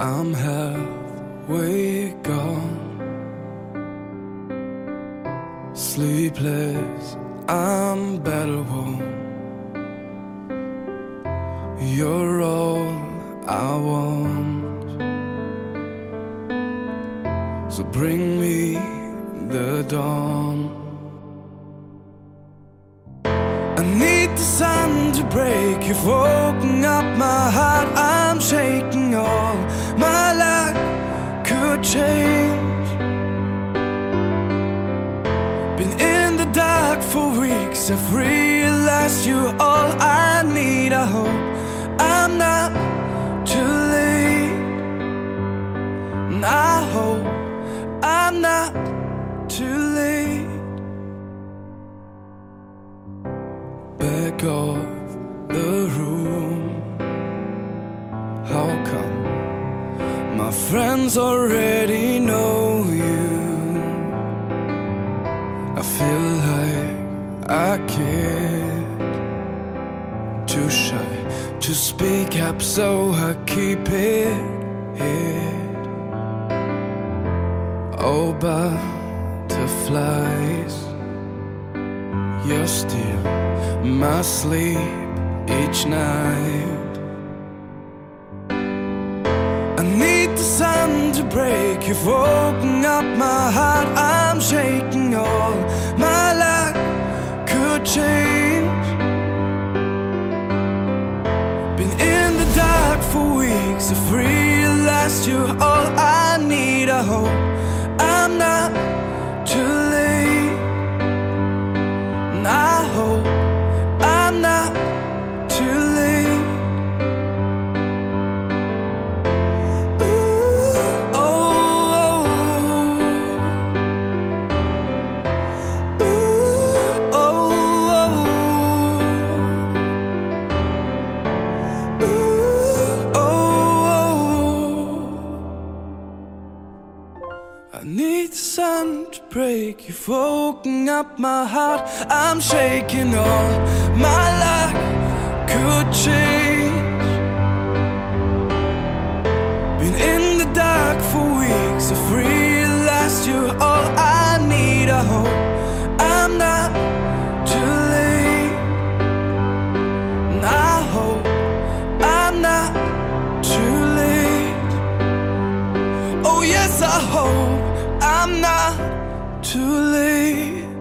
I'm halfway gone. Sleepless, I'm battle worn. You're all I want. So bring me the dawn. I need the sun to break. You've woken up my heart. I'm change. Been in the dark for weeks. I've realized you're all I need. I hope I'm not too late. And I hope I'm not too late. back of friends already know you? I feel like I can't. Too shy to speak up, so I keep it hid. Oh, butterflies. You're still my sleep each night. To break. You've woken up my heart. I'm shaking. All my life could change. Been in the dark for weeks. I've realized you're all I need. I hope I'm not too late. Need sun to break. You've woken up my heart. I'm shaking. All my life could change. Been in the dark for weeks. I've realized you're all I need. I hope I'm not too late. And I hope I'm not too late. Oh, yes, I hope I'm not too late.